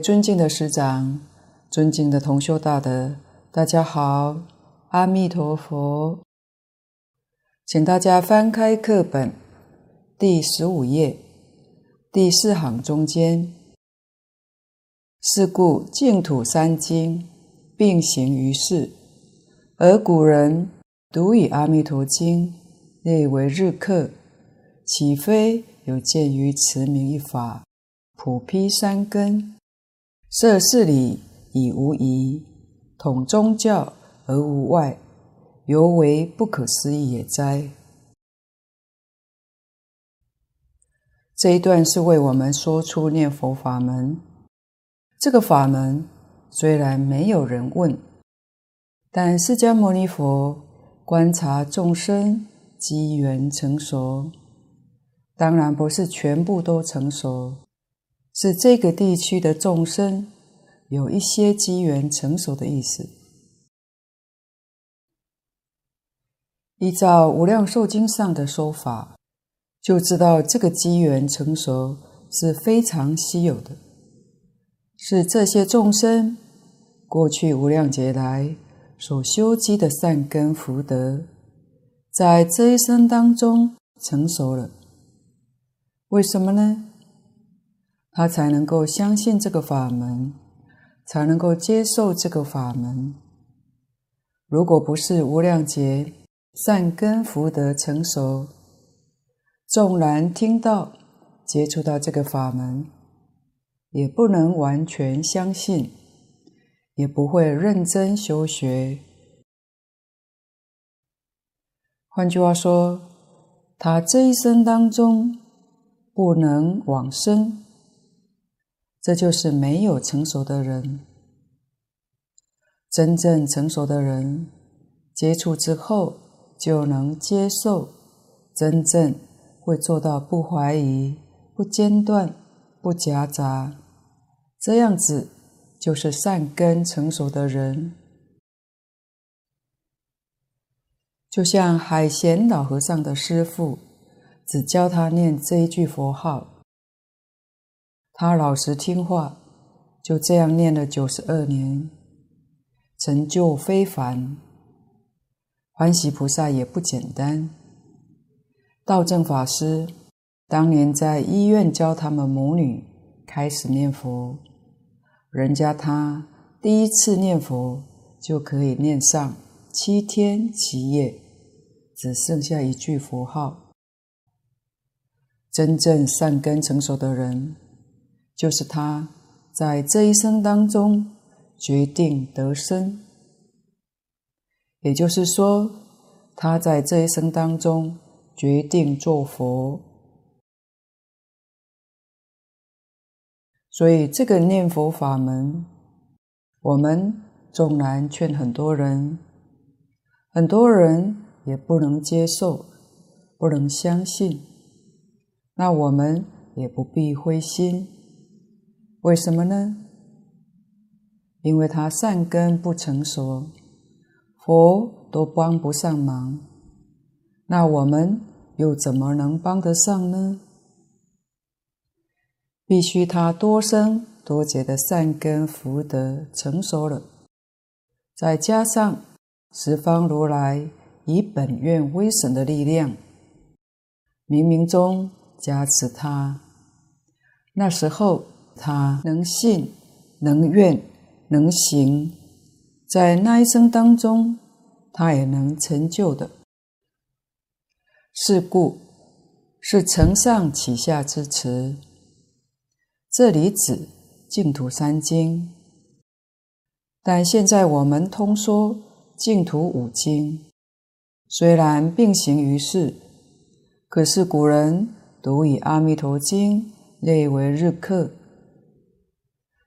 尊敬的师长、尊敬的同修大德，大家好，阿弥陀佛。请大家翻开课本第十五页第四行中间。是故净土三经并行于世，而古人独以阿弥陀经列为日课，岂非有鉴于持名一法？普披三根，摄事理以无遗，统宗教而无外，犹为不可思议也哉！这一段是为我们说出念佛法门。这个法门虽然没有人问，但释迦牟尼佛观察众生机缘成熟，当然不是全部都成熟。是这个地区的众生有一些机缘成熟的意思。依照《无量寿经》上的说法，就知道这个机缘成熟是非常稀有的，是这些众生过去无量劫来所修积的善根福德，在这一生当中成熟了。为什么呢？他才能够相信这个法门，才能够接受这个法门。如果不是无量劫善根福德成熟，纵然听到、接触到这个法门，也不能完全相信，也不会认真修学。换句话说，他这一生当中不能往生。这就是没有成熟的人。真正成熟的人，接触之后就能接受，真正会做到不怀疑、不间断、不夹杂，这样子就是善根成熟的人。就像海贤老和尚的师父，只教他念这一句佛号。他老实听话，就这样念了九十二年，成就非凡。欢喜菩萨也不简单。道正法师当年在医院教他们母女开始念佛，人家他第一次念佛就可以念上七天七夜，只剩下一句佛号。真正善根成熟的人。就是他在这一生当中决定得生，也就是说，他在这一生当中决定做佛。所以，这个念佛法门，我们纵然劝很多人，很多人也不能接受，不能相信，那我们也不必灰心。为什么呢？因为他善根不成熟，佛都帮不上忙，那我们又怎么能帮得上呢？必须他多生多劫的善根福德成熟了，再加上十方如来以本愿威神的力量，冥冥中加持他，那时候。他能信、能愿、能行，在那一生当中，他也能成就的。是故是承上启下之词。这里指净土三经，但现在我们通说净土五经，虽然并行于世，可是古人独以《阿弥陀经》列为日课。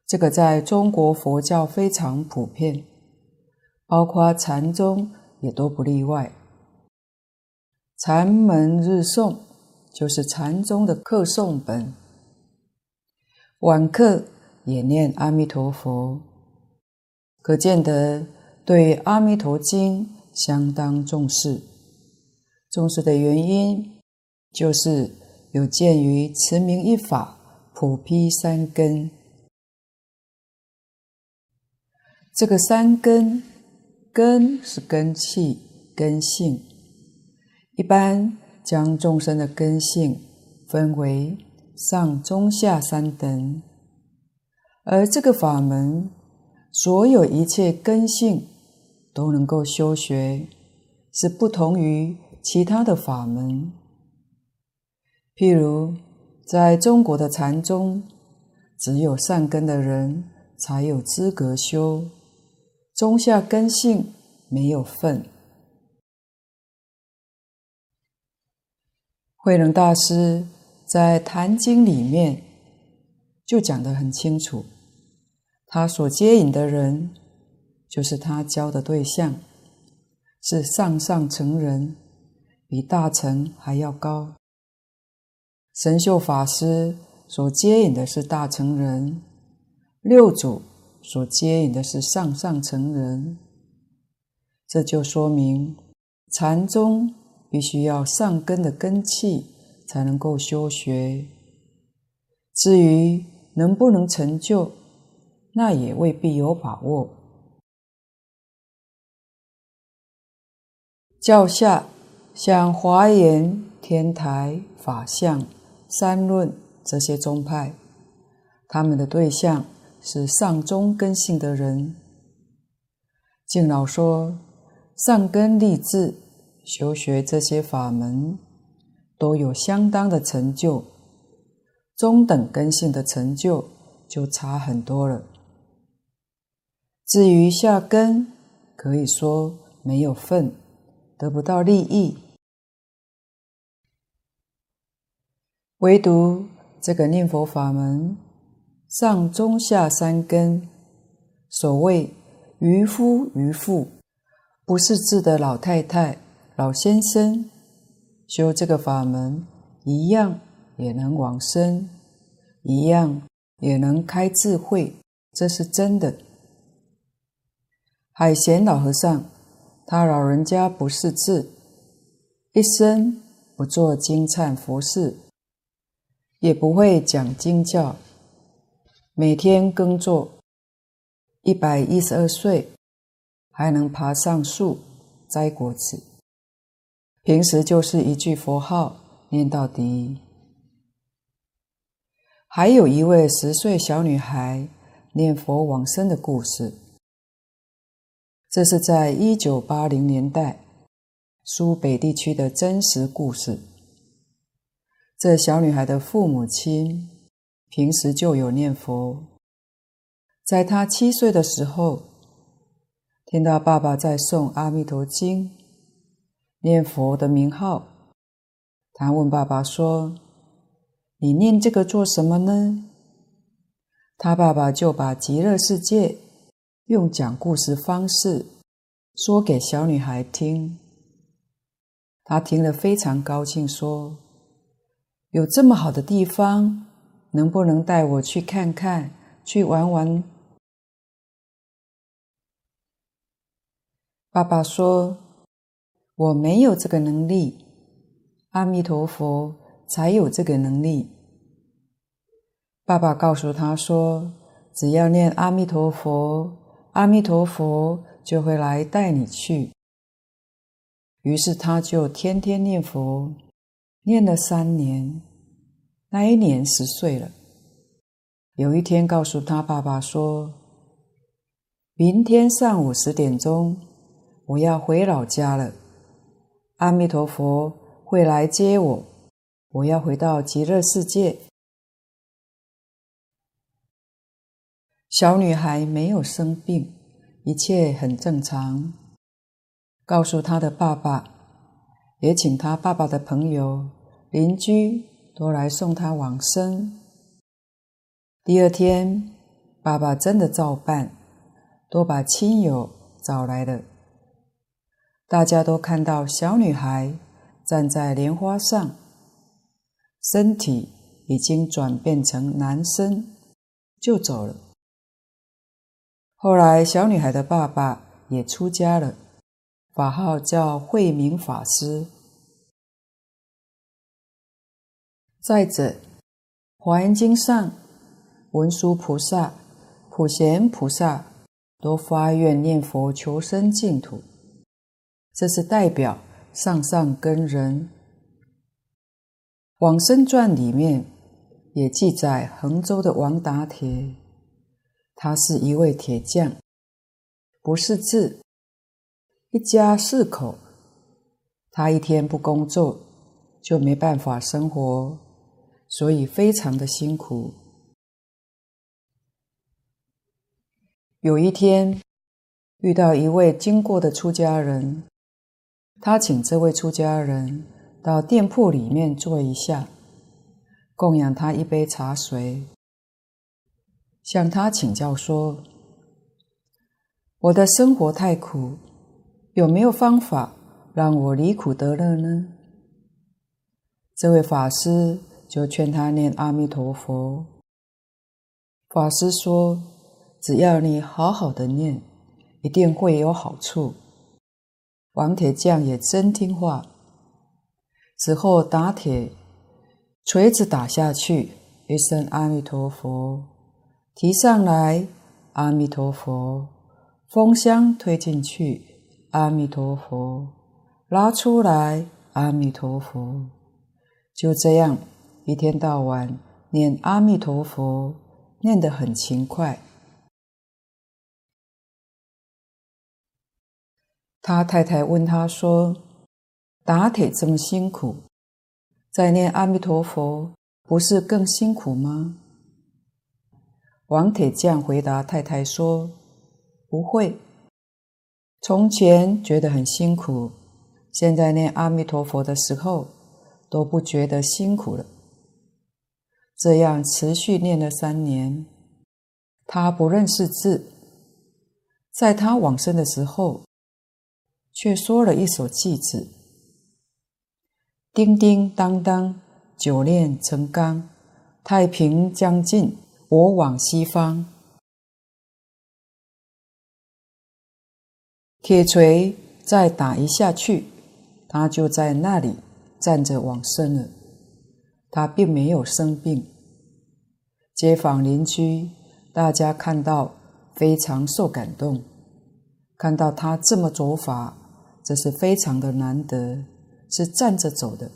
这个在中国佛教非常普遍，包括禅宗也都不例外。禅门日诵就是禅宗的课诵本，晚课也念阿弥陀佛，可见得对《阿弥陀经》相当重视。重视的原因，就是有鉴于持名一法，普披三根。这个三根，根是根器、根性。一般将众生的根性分为上、中、下三等，而这个法门，所有一切根性都能够修学，是不同于其他的法门。譬如在中国的禅宗，只有善根的人才有资格修。中下根性没有份。慧能大师在《坛经》里面就讲得很清楚，他所接引的人，就是他教的对象，是上上乘人，比大乘还要高。神秀法师所接引的是大乘人，六祖。所接引的是上上乘人，这就说明禅宗必须要上根的根器才能够修学。至于能不能成就，那也未必有把握。教下像华严、天台、法相、三论这些宗派，他们的对象。是上中根性的人，敬老说，上根立志修学这些法门，都有相当的成就；中等根性的成就就差很多了。至于下根，可以说没有份，得不到利益。唯独这个念佛法门。上中下三根，所谓愚夫愚妇，不识字的老太太、老先生，修这个法门，一样也能往生，一样也能开智慧，这是真的。海贤老和尚，他老人家不识字，一生不做经忏佛事，也不会讲经教。每天耕作，一百一十二岁，还能爬上树摘果子。平时就是一句佛号念到底。还有一位十岁小女孩念佛往生的故事，这是在一九八零年代苏北地区的真实故事。这小女孩的父母亲。平时就有念佛，在他七岁的时候，听到爸爸在诵《阿弥陀经》，念佛的名号，他问爸爸说：“你念这个做什么呢？”他爸爸就把极乐世界用讲故事方式说给小女孩听，她听了非常高兴，说：“有这么好的地方。”能不能带我去看看，去玩玩？爸爸说：“我没有这个能力，阿弥陀佛才有这个能力。”爸爸告诉他说：“只要念阿弥陀佛，阿弥陀佛就会来带你去。”于是他就天天念佛，念了三年。那一年十岁了，有一天告诉他爸爸说：“明天上午十点钟，我要回老家了。阿弥陀佛会来接我，我要回到极乐世界。”小女孩没有生病，一切很正常。告诉她的爸爸，也请她爸爸的朋友、邻居。都来送他往生。第二天，爸爸真的照办，都把亲友找来了。大家都看到小女孩站在莲花上，身体已经转变成男生，就走了。后来，小女孩的爸爸也出家了，法号叫慧明法师。再者，《华严经》上，文殊菩萨、普贤菩萨都发愿念佛求生净土。这是代表上上根人。往生传里面也记载，横州的王打铁，他是一位铁匠，不识字，一家四口，他一天不工作就没办法生活，所以非常的辛苦。有一天遇到一位经过的出家人，他请这位出家人。到店铺里面坐一下，供养他一杯茶水，向他请教说：“我的生活太苦，有没有方法让我离苦得乐呢？”这位法师就劝他念阿弥陀佛。法师说：“只要你好好的念，一定会有好处。”王铁匠也真听话。之后打铁，锤子打下去，一声阿弥陀佛，提上来，阿弥陀佛，风箱推进去，阿弥陀佛，拉出来，阿弥陀佛，就这样一天到晚念阿弥陀佛，念得很勤快。他太太问他说，打铁这么辛苦，在念阿弥陀佛不是更辛苦吗？王铁匠回答太太说：“不会，从前觉得很辛苦，现在念阿弥陀佛的时候都不觉得辛苦了。”这样持续念了三年，他不认识字，在他往生的时候，却说了一首偈子。叮叮当当，久炼成钢，太平将近，我往西方。铁锤再打一下去，他就在那里站着往生了。他并没有生病。街坊邻居大家看到非常受感动，看到他这么走法，这是非常的难得。是站着走的，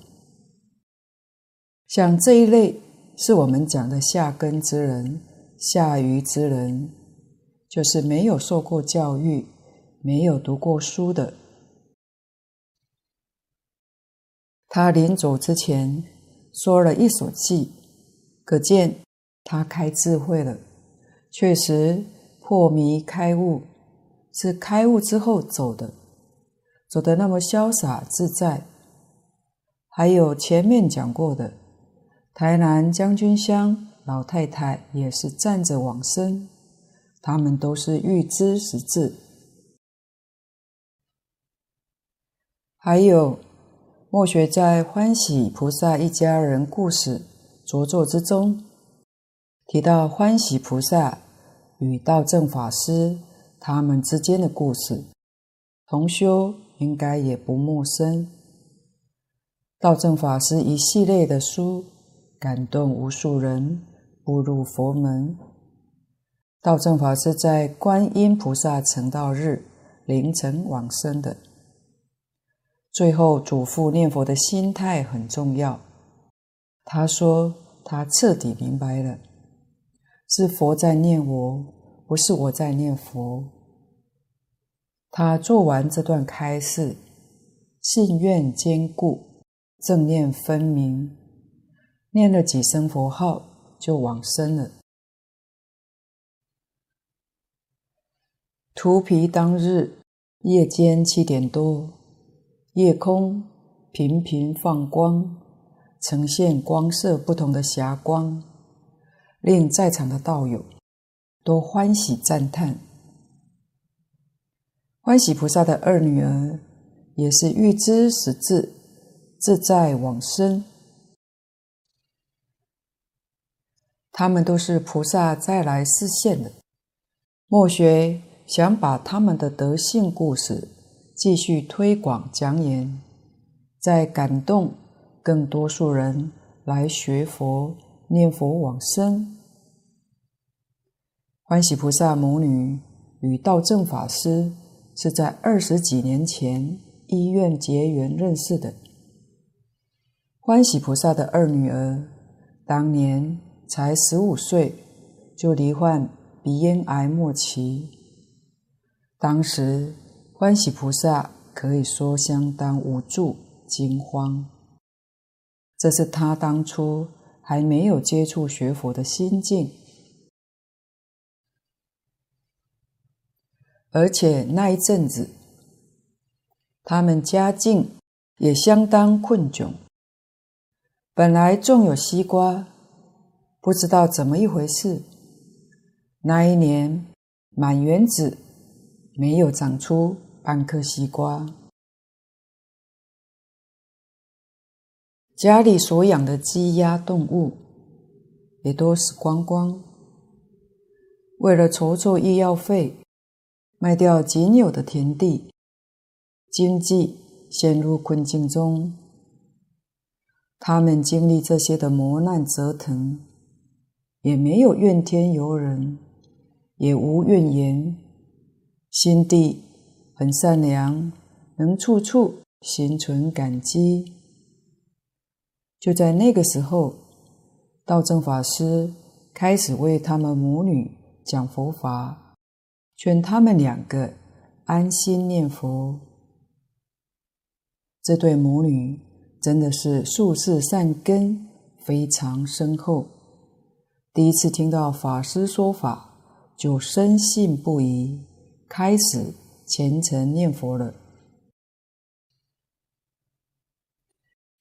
像这一类是我们讲的下根之人、下愚之人，就是没有受过教育、没有读过书的。他临走之前说了一首偈，可见他开智慧了，确实破迷开悟，是开悟之后走的，走得那么潇洒自在。还有前面讲过的，台南将军乡老太太也是站着往生，他们都是预知时至。还有末学在欢喜菩萨一家人故事着作之中，提到欢喜菩萨与道正法师他们之间的故事，同修应该也不陌生。道正法师一系列的书感动无数人步入佛门。道正法师在观音菩萨成道日凌晨往生的。最后嘱咐念佛的心态很重要。他说他彻底明白了，是佛在念我，不是我在念佛。他做完这段开示，信愿坚固。正念分明，念了几声佛号就往生了。荼毗当日夜间七点多，夜空频频放光，呈现光色不同的霞光，令在场的道友都欢喜赞叹。欢喜菩萨的二女儿也是预知时至。自在往生，他们都是菩萨再来示现的。末学想把他们的德性故事继续推广讲演，再感动更多数人来学佛念佛往生。欢喜菩萨母女与道正法师是在二十几年前医院结缘认识的。欢喜菩萨的二女儿当年才十五岁，就罹患鼻咽癌末期。当时欢喜菩萨可以说相当无助、惊慌。这是他当初还没有接触学佛的心境。而且那一阵子，他们家境也相当困窘。本来种有西瓜，不知道怎么一回事，那一年满园子没有长出半颗西瓜。家里所养的鸡鸭动物也都死光光。为了筹措医药费，卖掉仅有的田地，经济陷入困境中。他们经历这些的磨难折腾，也没有怨天尤人，也无怨言，心地很善良，能处处心存感激。就在那个时候，道正法师开始为他们母女讲佛法。劝他们两个安心念佛。这对母女真的是宿世善根非常深厚。第一次听到法师说法，就深信不疑，开始虔诚念佛了。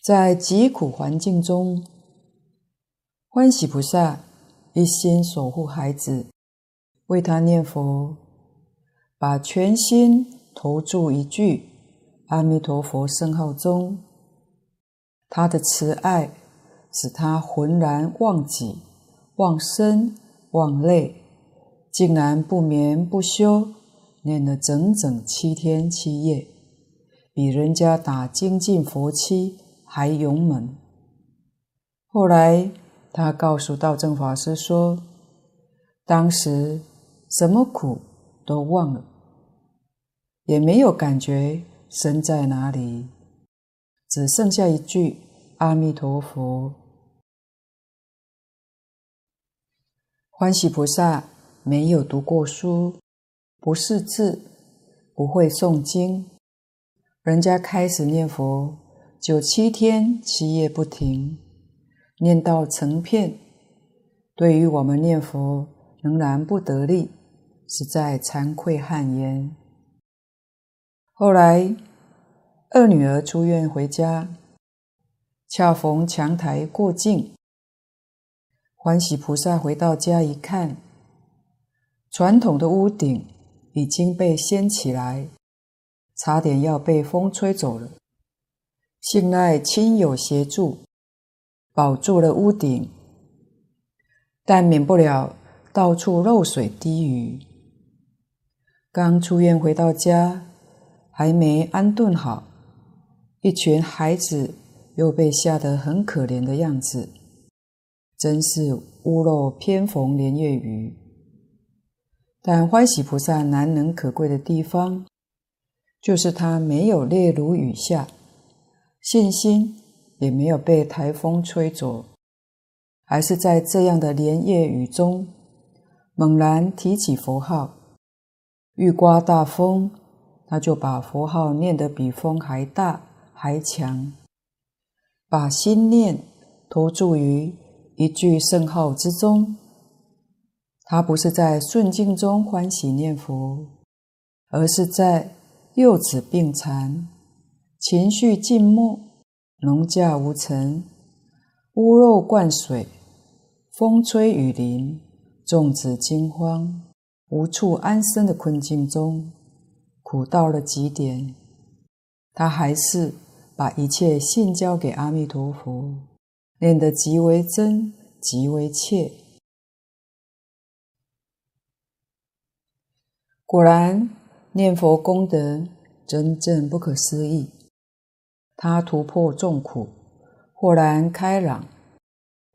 在疾苦环境中，欢喜菩萨一心守护孩子，为他念佛。把全心投注一句阿弥陀佛圣号中，他的慈爱使他浑然忘己、忘身、忘累，竟然不眠不休念了整整七天七夜，比人家打精进佛七还勇猛。后来他告诉道正法师说，当时什么苦都忘了，也没有感觉身在哪里，只剩下一句阿弥陀佛。欢喜菩萨没有读过书，不识字，不会诵经，人家开始念佛九七天七夜不停，念到成片。对于我们念佛仍然不得力。实在惭愧汗颜。后来，二女儿出院回家，恰逢墙台过境。欢喜菩萨回到家一看，传统的屋顶已经被掀起来，差点要被风吹走了。信赖亲友协助，保住了屋顶，但免不了到处漏水滴雨。刚出院回到家，还没安顿好，一群孩子又被吓得很可怜的样子，真是屋漏偏逢连夜雨。但欢喜菩萨难能可贵的地方，就是他没有泪如雨下，信心也没有被台风吹走，还是在这样的连夜雨中，猛然提起佛号。遇刮大风，他就把佛号念得比风还大还强，把心念投注于一句圣号之中。他不是在顺境中欢喜念佛，而是在幼子病残、情绪静默、农稼无成、屋漏灌水、风吹雨淋、众子惊慌。无处安身的困境中，苦到了极点，他还是把一切信交给阿弥陀佛，念得极为真，极为切。果然，念佛功德真正不可思议，他突破众苦，豁然开朗，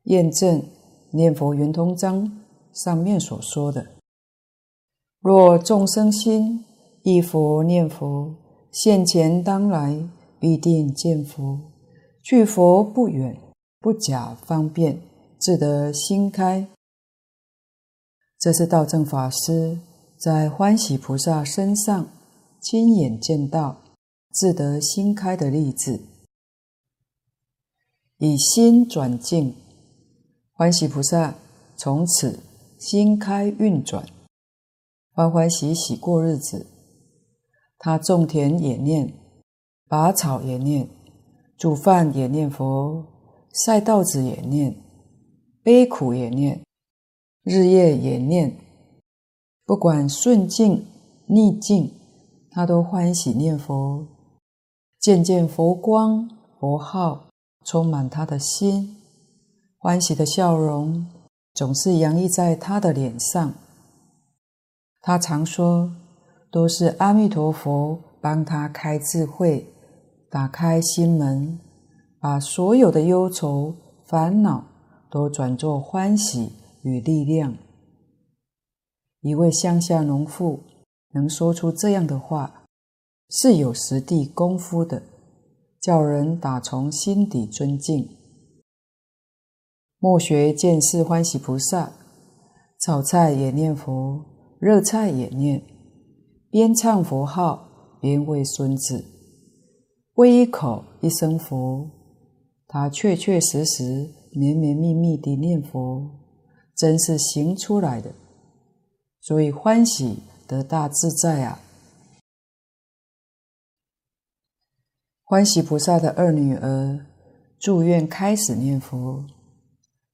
验证《念佛圆通章》上面所说的。若众生心忆佛念佛，现前当来必定见佛，距佛不远，不假方便，自得心开。这是道正法师在欢喜菩萨身上亲眼见到自得心开的例子。以心转境，欢喜菩萨从此心开运转，欢欢喜喜过日子。他种田也念，拔草也念，煮饭也念佛，晒稻子也念，悲苦也念。日夜也念，不管顺境逆境，他都欢喜念佛。渐渐佛光佛号充满他的心，欢喜的笑容总是洋溢在他的脸上。他常说，都是阿弥陀佛帮他开智慧，打开心门，把所有的忧愁烦恼都转作欢喜。与力量，一位乡下农妇能说出这样的话，是有实地功夫的，叫人打从心底尊敬。莫学见是欢喜菩萨，炒菜也念佛，热菜也念，边唱佛号边喂孙子，喂一口一声佛，他确确实实绵绵密密地念佛。真是行出来的，所以欢喜得大自在啊！欢喜菩萨的二女儿住院开始念佛，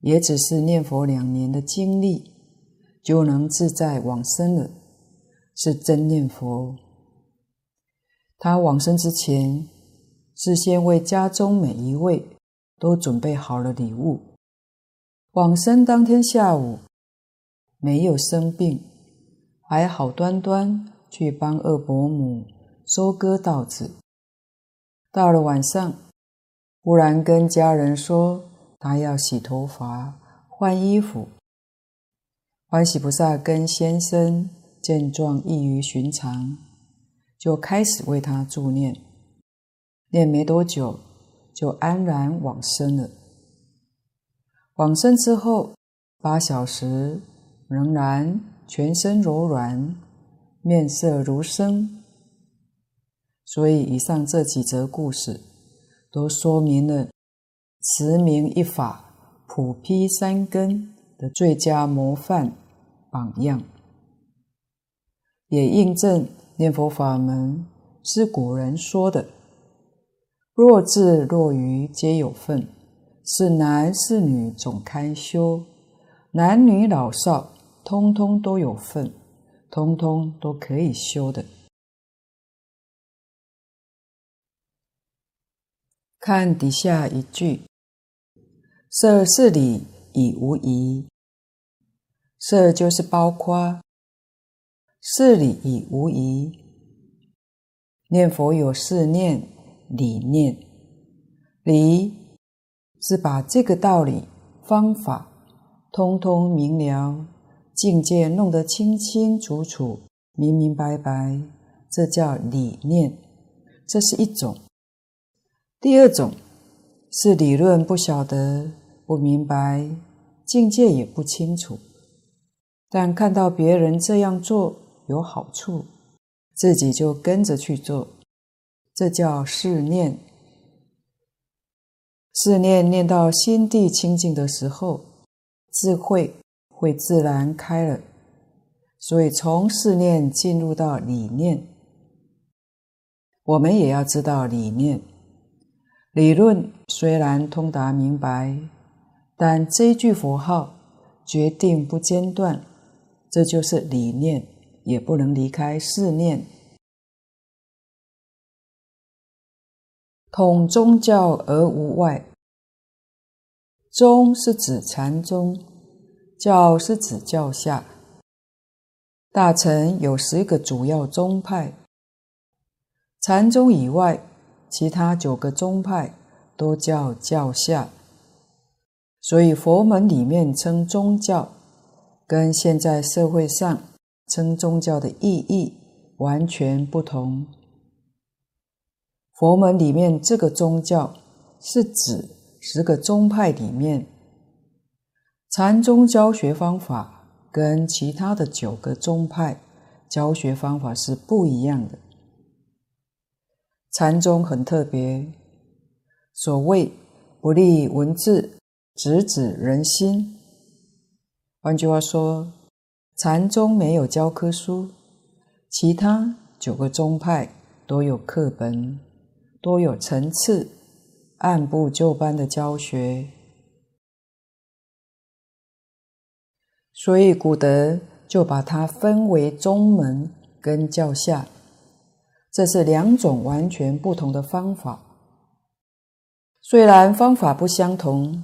也只是念佛两年的经历，就能自在往生了，是真念佛。她往生之前，事先为家中每一位都准备好了礼物。往生当天下午，没有生病，还好端端去帮二伯母收割稻子。到了晚上，忽然跟家人说他要洗头发、换衣服。欢喜菩萨跟先生见状异于寻常，就开始为他助念，念没多久就安然往生了。往生之后八小时，仍然全身柔软，面色如生。所以以上这几则故事，都说明了持名一法普披三根的最佳模范榜样，也印证念佛法门是古人说的“若智若愚皆有份”。是男是女总堪修，男女老少通通都有份，通通都可以修的。看底下一句：“摄事理已无疑。”摄就是包括，事理已无疑。念佛有四念、理念、理。是把这个道理、方法通通明了，境界弄得清清楚楚、明明白白，这叫理念。这是一种。第二种是理论不晓得、不明白，境界也不清楚，但看到别人这样做有好处，自己就跟着去做，这叫试念。试念念到心地清净的时候，智慧会自然开了。所以从试念进入到理念，我们也要知道理念。理论虽然通达明白，但这一句佛号决定不间断，这就是理念，也不能离开四念。统宗教而无外。宗是指禅宗，教是指教下。大乘有十个主要宗派，禅宗以外，其他九个宗派都叫教下。所以佛门里面称宗教，跟现在社会上称宗教的意义完全不同。佛门里面这个宗教是指十个宗派里面，禅宗教学方法跟其他的九个宗派教学方法是不一样的。禅宗很特别，所谓不立文字，直指人心。换句话说，禅宗没有教科书，其他九个宗派都有课本。多有层次，按部就班的教学，所以古德就把它分为宗门跟教下，这是两种完全不同的方法。虽然方法不相同，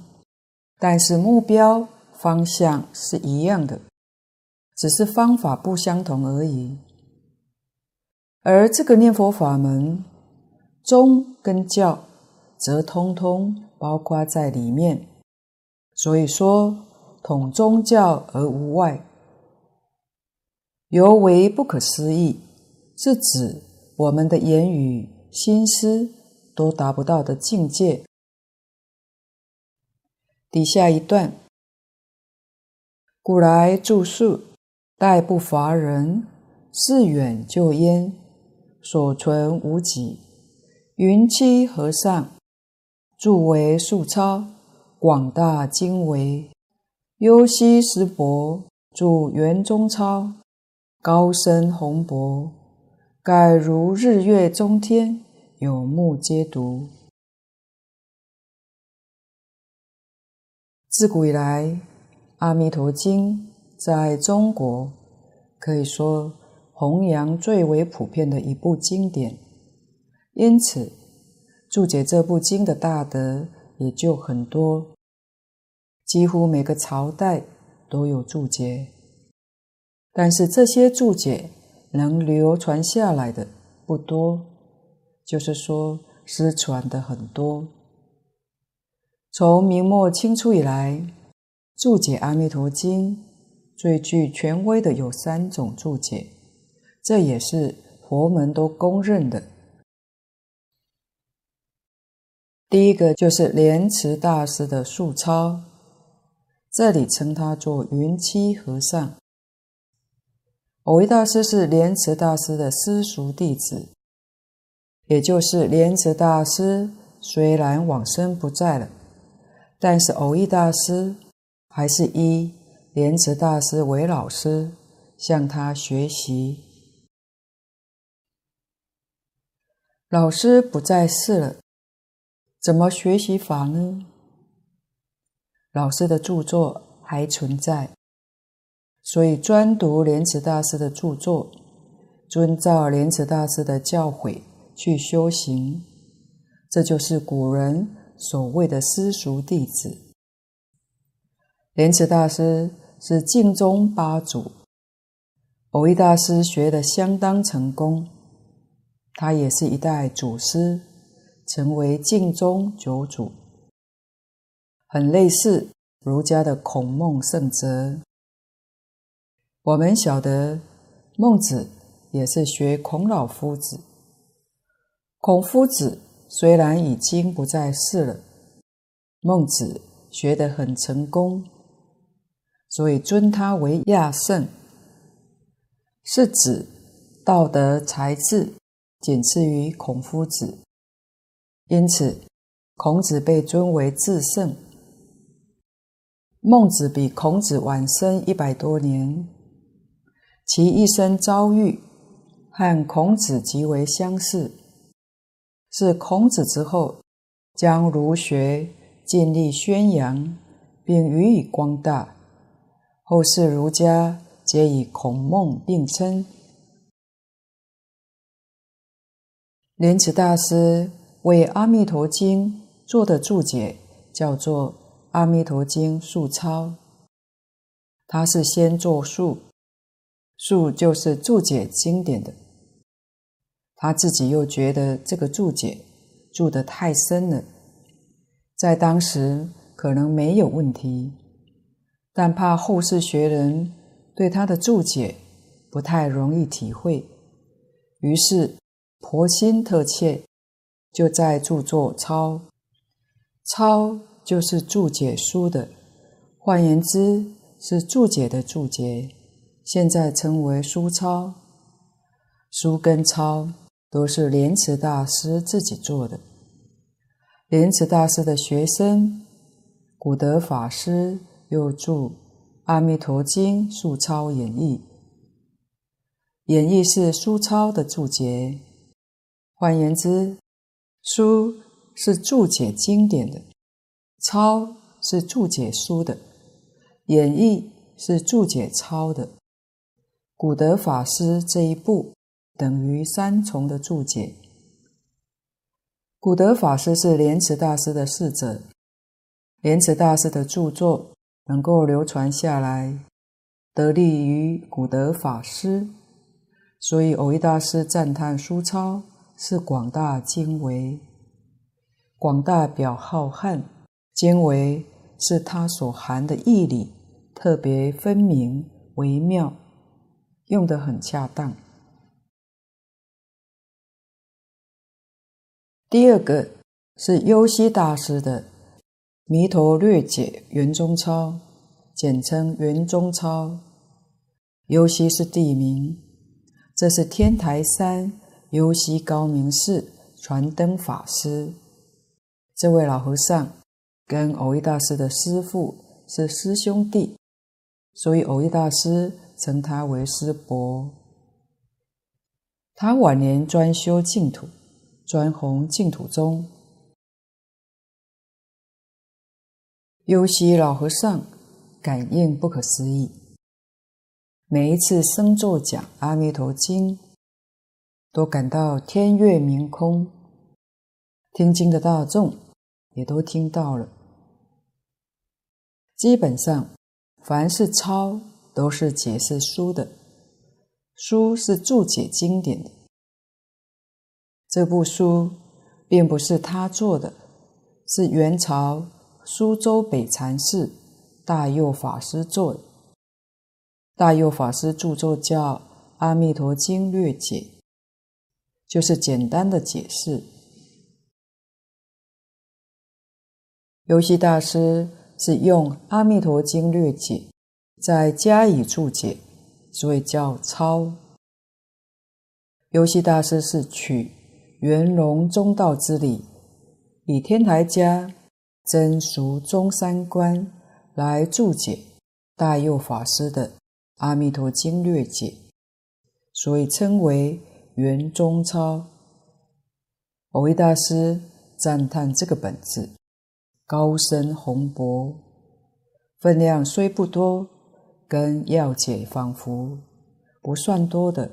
但是目标方向是一样的，只是方法不相同而已。而这个念佛法门。宗跟教则通通包括在里面，所以说统宗教而无外，尤为不可思议，是指我们的言语、心思都达不到的境界。底下一段，古来著述，待不乏人，寺远就焉，所存无几。云栖和尚著为素钞，广大经纬。优溪师伯著圆中钞，高深宏博，盖如日月中天，有目皆睹。自古以来，《阿弥陀经》在中国可以说弘扬最为普遍的一部经典。因此，注解这部经的大德也就很多，几乎每个朝代都有注解。但是这些注解能流传下来的不多，就是说失传的很多。从明末清初以来，注解《阿弥陀经》最具权威的有三种注解，这也是佛门都公认的。第一个就是莲池大师的素钞，这里称他做云栖和尚。蕅益大师是莲池大师的私塾弟子，也就是莲池大师虽然往生不在了，但是蕅益大师还是一莲池大师为老师，向他学习。老师不在世了。怎么学习法呢？老师的著作还存在，所以专读莲池大师的著作，遵照莲池大师的教诲去修行，这就是古人所谓的私塾弟子。莲池大师是净宗八祖，蕅益大师学得相当成功，他也是一代祖师。成为净宗九祖，很类似儒家的孔孟圣哲。我们晓得孟子也是学孔老夫子。孔夫子虽然已经不在世了，孟子学得很成功，所以尊他为亚圣，是指道德才智仅次于孔夫子。因此，孔子被尊为至圣。孟子比孔子晚生一百多年，其一生遭遇和孔子极为相似，是孔子之后将儒学尽力宣扬，并予以光大，后世儒家皆以孔孟并称。莲池大师。为《阿弥陀经》做的注解叫做《阿弥陀经素钞》，他是先作注，注就是注解经典的。他自己又觉得这个注解注得太深了，在当时可能没有问题，但怕后世学人对他的注解不太容易体会，于是婆心特切，就在著作抄。抄就是注解书的，换言之是注解的注解，现在称为书抄。书跟抄都是莲池大师自己做的。莲池大师的学生古德法师又著《阿弥陀经书抄演义》，演义是书抄的注解。换言之，书是注解经典的，抄是注解书的，演义是注解抄的。古德法师这一部等于三重的注解。古德法师是莲池大师的侍者，莲池大师的著作能够流传下来，得力于古德法师，所以蕅益大师赞叹书抄是广大经纬，广大表浩瀚，经纬是它所含的义理特别分明微妙，用得很恰当。第二个是优西大师的《弥陀略解圆中钞》，简称圆中钞。优西是地名，这是天台山优西高明寺传灯法师。这位老和尚跟蕅益大师的师父是师兄弟，所以蕅益大师称他为师伯。他晚年专修净土。专弘净土宗，优溪老和尚感应不可思议。每一次僧座讲《阿弥陀经》，都感到天月明空，听经的大众也都听到了。基本上，凡是抄，都是解释书的，书是注解经典的。这部书并不是他做的，是元朝苏州北禅寺大佑法师做的。大佑法师著作叫《阿弥陀经略解》，就是简单的解释。游戏大师是用《阿弥陀经略解》再加以注解，所以叫抄。游戏大师是取。圆融中道之理，以天台家真俗中三观来注解大佑法师的《阿弥陀经略解》，所以称为圆中钞。蕅益大师赞叹这个本子高深宏博，分量虽不多，跟要解仿佛不算多的，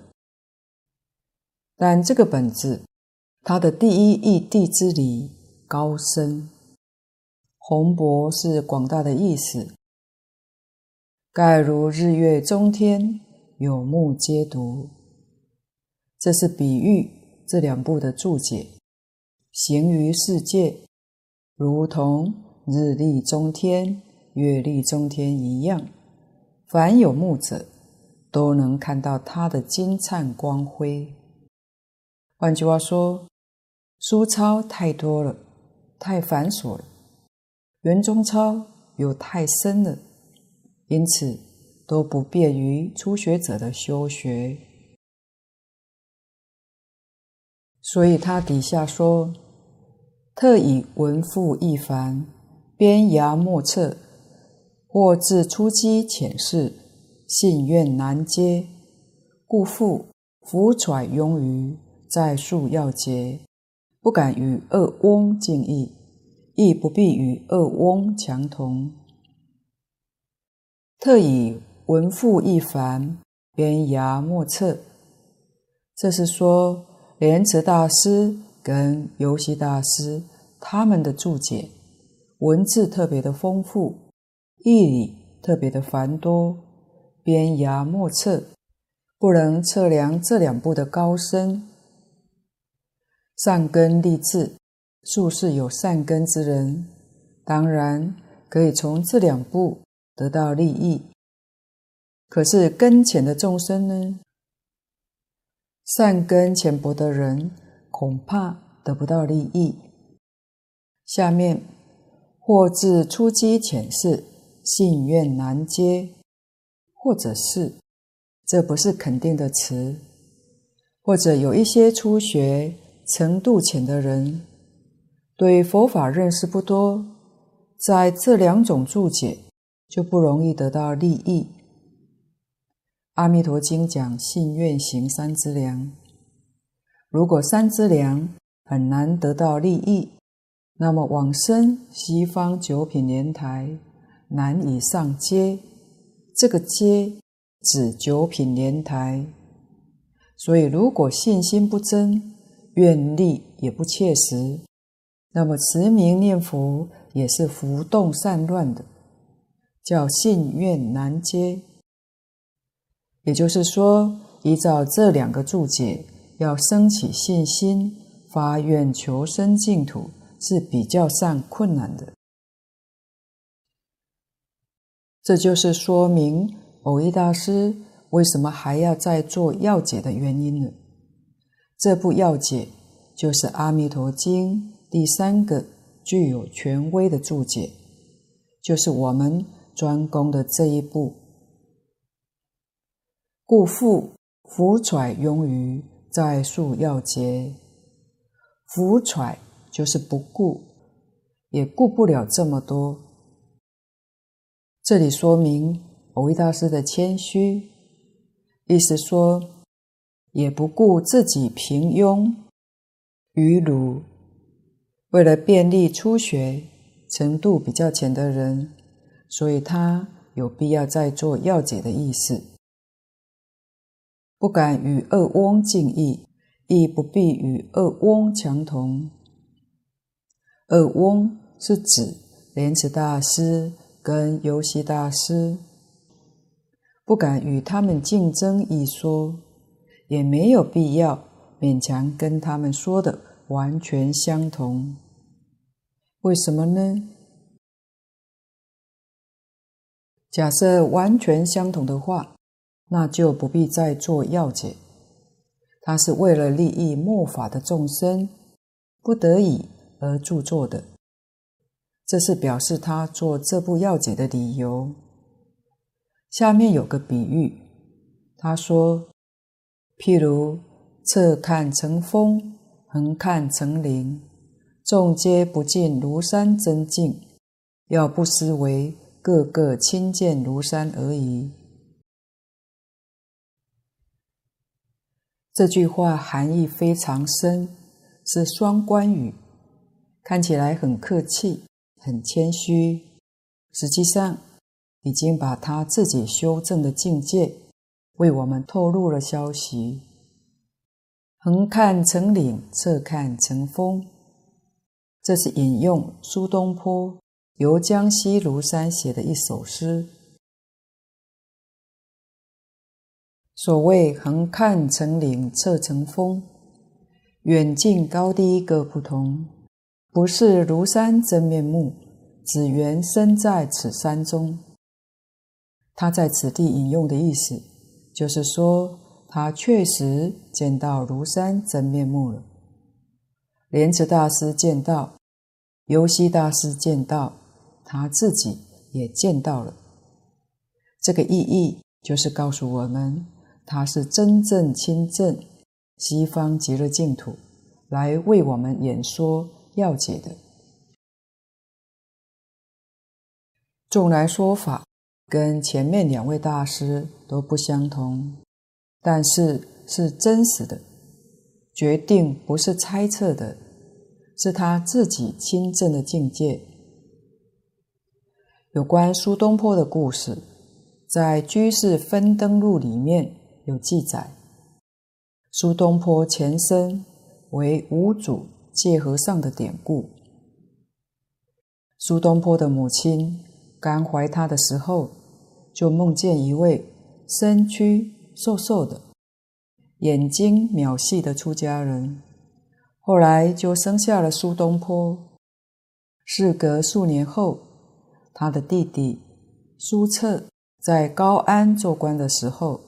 但这个本质。他的第一义谛之理高深，宏博是广大的意思。盖如日月中天，有目皆睹。这是比喻这两部的注解，行于世界，如同日丽中天、月丽中天一样，凡有目者都能看到它的金灿光辉。换句话说，书抄太多了，太繁琐了；圆中抄又太深了，因此都不便于初学者的修学。所以他底下说：“特以文复义繁，边衙莫测，或自初机浅释，信愿难接，故复浮揣庸余，再述要节。”不敢与二翁竞译，亦不必与二翁强同。特以文复义繁，边衙莫测。这是说莲池大师跟优溪大师他们的注解，文字特别的丰富，义理特别的繁多，边衙莫测，不能测量这两部的高深。善根立志，素是有善根之人，当然可以从这两部得到利益。可是根浅的众生呢，善根浅薄的人恐怕得不到利益。下面或自初机浅识，信愿难接，或者是这不是肯定的词，或者有一些初学程度浅的人，对佛法认识不多，在这两种注解就不容易得到利益。阿弥陀经讲信愿行三资粮，如果三资粮很难得到利益，那么往生西方九品莲台难以上阶。这个阶指九品莲台，所以如果信心不真，愿力也不切实，那么持名念佛也是浮动散乱的，叫信愿难接。也就是说，依照这两个注解，要升起信心、发愿求生净土是比较上困难的。这就是说明蕅益大师为什么还要再做要解的原因了。这部要解就是《阿弥陀经》第三个具有权威的注解，就是我们专攻的这一部。故复辅揣庸余，再述要节。辅揣就是不顾，也顾不了这么多。这里说明蕅益大师的谦虚，意思说也不顾自己平庸愚鲁，为了便利初学程度比较浅的人，所以他有必要再做要解的意思。不敢与二翁竞异，亦不必与二翁强同。二翁是指莲池大师跟游戏大师，不敢与他们竞争一说，也没有必要勉强跟他们说的完全相同。为什么呢？假设完全相同的话，那就不必再做要解，他是为了利益末法的众生，不得已而著作的，这是表示他做这部要解的理由。下面有个比喻，他说：譬如侧看成峰，横看成岭，众皆不尽庐山真境，要不思惟个个亲见庐山而已。这句话含义非常深，是双关语，看起来很客气、很谦虚，实际上已经把他自己修正的境界为我们透露了消息。横看成岭，侧看成峰，这是引用苏东坡《游江西庐山》写的一首诗。所谓横看成岭，侧成峰，远近高低各不同，不是庐山真面目，只缘身在此山中。他在此地引用的意思，就是说他确实见到庐山真面目了。莲池大师见到，游溪大师见到，他自己也见到了。这个意义就是告诉我们。他是真正亲证西方极乐净土，来为我们演说要解的。纵然说法跟前面两位大师都不相同，但是是真实的，决定不是猜测的，是他自己亲证的境界。有关苏东坡的故事，在《居士分灯录》里面。有记载，苏东坡前身为五祖戒和尚的典故。苏东坡的母亲刚怀他的时候，就梦见一位身躯瘦瘦的、眼睛渺细的出家人，后来就生下了苏东坡。事隔数年后，他的弟弟苏辙在高安做官的时候，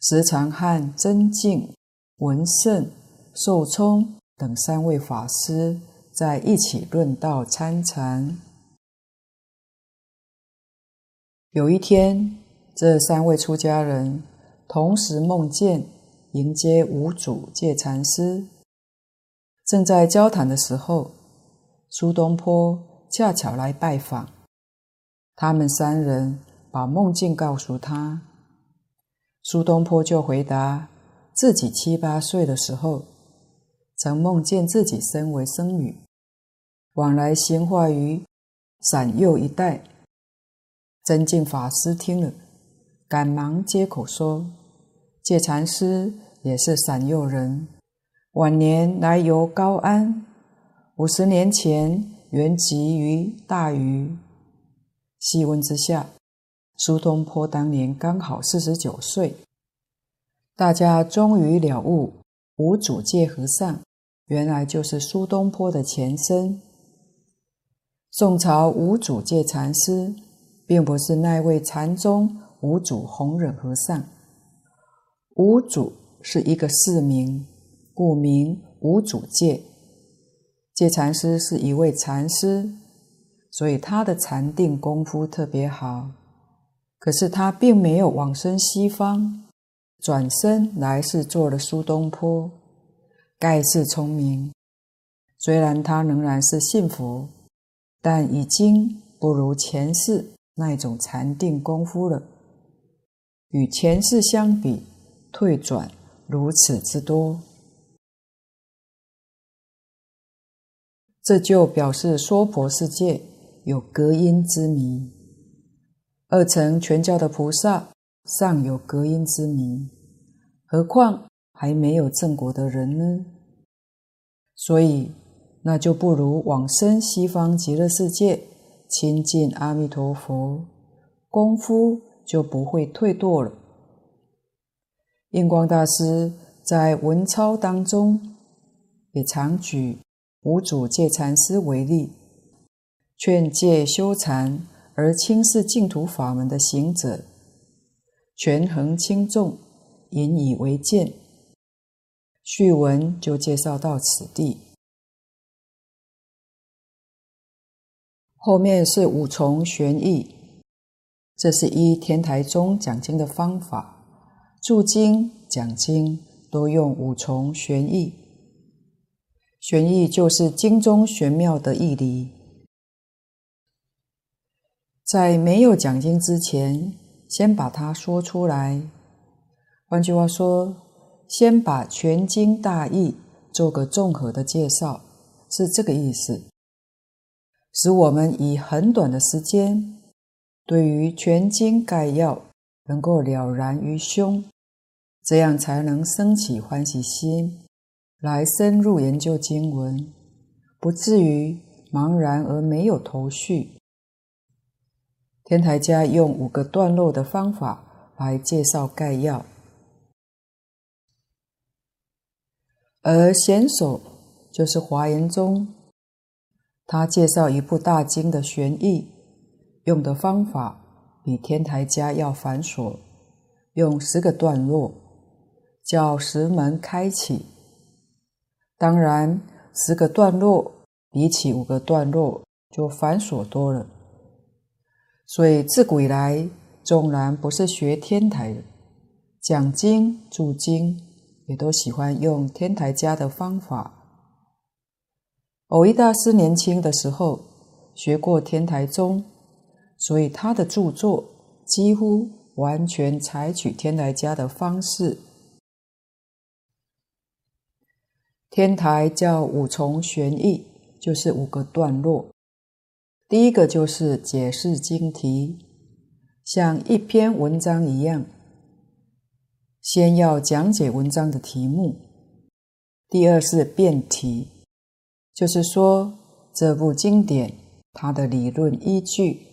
时常和僧净文胜、寿冲等三位法师在一起论道参禅。有一天，这三位出家人同时梦见迎接五祖戒禅师，正在交谈的时候，苏东坡恰巧来拜访。他们三人把梦境告诉他，苏东坡就回答自己七八岁的时候，曾梦见自己身为僧侣，往来行化于陕右一带。真净法师听了，赶忙接口说：“戒禅师也是陕右人，晚年来游高安，五十年前原籍于大禹。”细问之下，苏东坡当年刚好四十九岁。大家终于了悟，无主戒和尚原来就是苏东坡的前身。宋朝五祖戒禅师。并不是那位禅宗五祖弘忍和尚，五祖是一个寺名，故名五祖戒。戒禅师是一位禅师，所以他的禅定功夫特别好。可是他并没有往生西方，转生来世做了苏东坡，盖世聪明。虽然他仍然是信佛，但已经不如前世。那种禅定功夫了，与前世相比，退转如此之多，这就表示娑婆世界有隔音之谜。二乘全教的菩萨尚有隔音之谜，何况还没有正果的人呢？所以，那就不如往生西方极乐世界。亲近阿弥陀佛，功夫就不会退堕了。印光大师在文钞当中也常举五祖戒禅师为例，劝戒修禅而轻视净土法门的行者，权衡轻重，引以为鉴。序文就介绍到此地。后面是五重玄义，这是依天台宗讲经的方法，注经讲经都用五重玄义。玄义就是经中玄妙的义理。在没有讲经之前，先把它说出来。换句话说，先把全经大意做个综合的介绍，是这个意思。使我们以很短的时间，对于全经概要能够了然于胸，这样才能升起欢喜心，来深入研究经文，不至于茫然而没有头绪。天台家用五个段落的方法来介绍概要，而贤首就是华严宗。他介绍一部大经的玄义，用的方法比天台家要繁琐，用十个段落，叫十门开启。当然，十个段落比起五个段落就繁琐多了。所以自古以来，纵然不是学天台的，讲经注经，也都喜欢用天台家的方法。蕅益大师年轻的时候学过天台宗，所以他的著作几乎完全采取天台家的方式。天台叫五重玄义，就是五个段落。第一个就是解释经题，像一篇文章一样，先要讲解文章的题目。第二是辩题。就是说，这部经典它的理论依据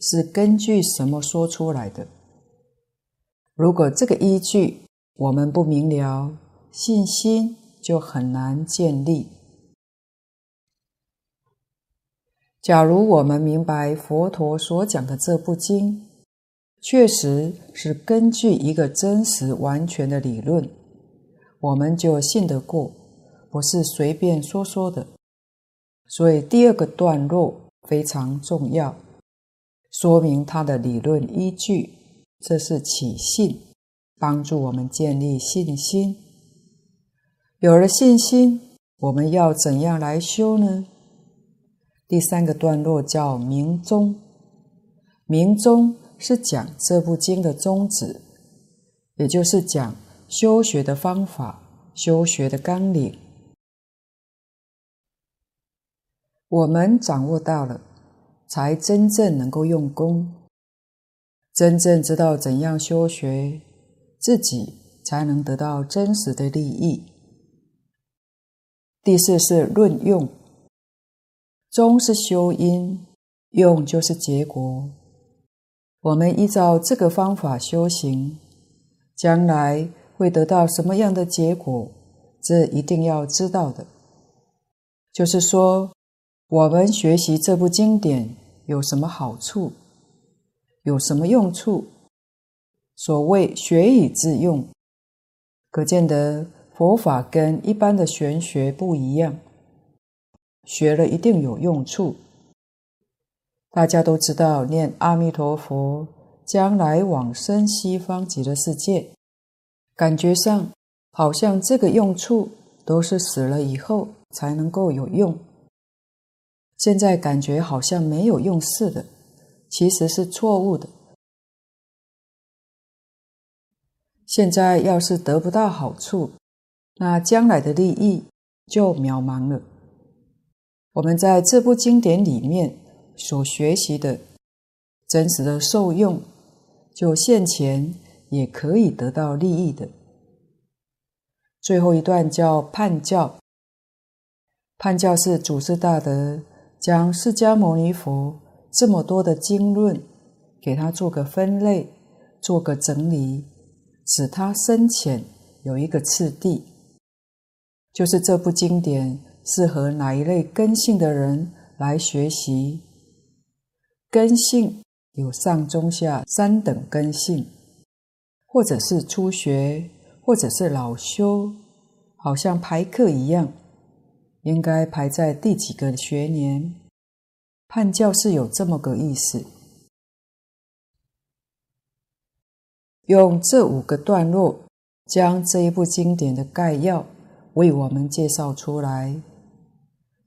是根据什么说出来的？如果这个依据我们不明了，信心就很难建立。假如我们明白佛陀所讲的这部经，确实是根据一个真实完全的理论，我们就信得过，不是随便说说的。所以第二个段落非常重要，说明它的理论依据，这是起信，帮助我们建立信心。有了信心，我们要怎样来修呢？第三个段落叫明宗，明宗是讲这部经的宗旨，也就是讲修学的方法、修学的纲领。我们掌握到了，才真正能够用功，真正知道怎样修学，自己才能得到真实的利益。第四是论用，宗是修因，用就是结果。我们依照这个方法修行，将来会得到什么样的结果，这一定要知道的。就是说，我们学习这部经典有什么好处，有什么用处？所谓学以致用，可见得佛法跟一般的玄学不一样，学了一定有用处。大家都知道，念阿弥陀佛，将来往生西方极乐世界，感觉上好像这个用处都是死了以后才能够有用。现在感觉好像没有用似的，其实是错误的。现在要是得不到好处，那将来的利益就渺茫了。我们在这部经典里面所学习的真实的受用，就现前也可以得到利益的。最后一段叫判教，判教是祖师大德。将释迦牟尼佛这么多的经论，给他做个分类，做个整理，使他深浅有一个次第，就是这部经典适合哪一类根性的人来学习。根性有上中下三等根性，或者是初学，或者是老修，好像排课一样。应该排在第几个学年？判教是有这么个意思。用这五个段落，将这一部经典的概要为我们介绍出来。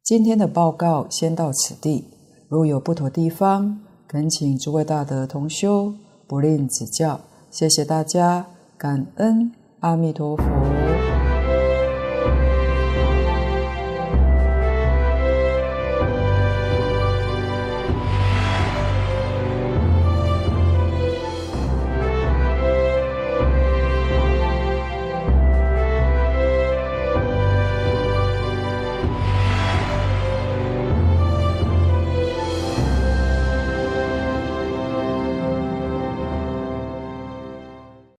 今天的报告先到此地，如有不妥地方，恳请诸位大德同修不吝指教。谢谢大家，感恩阿弥陀佛。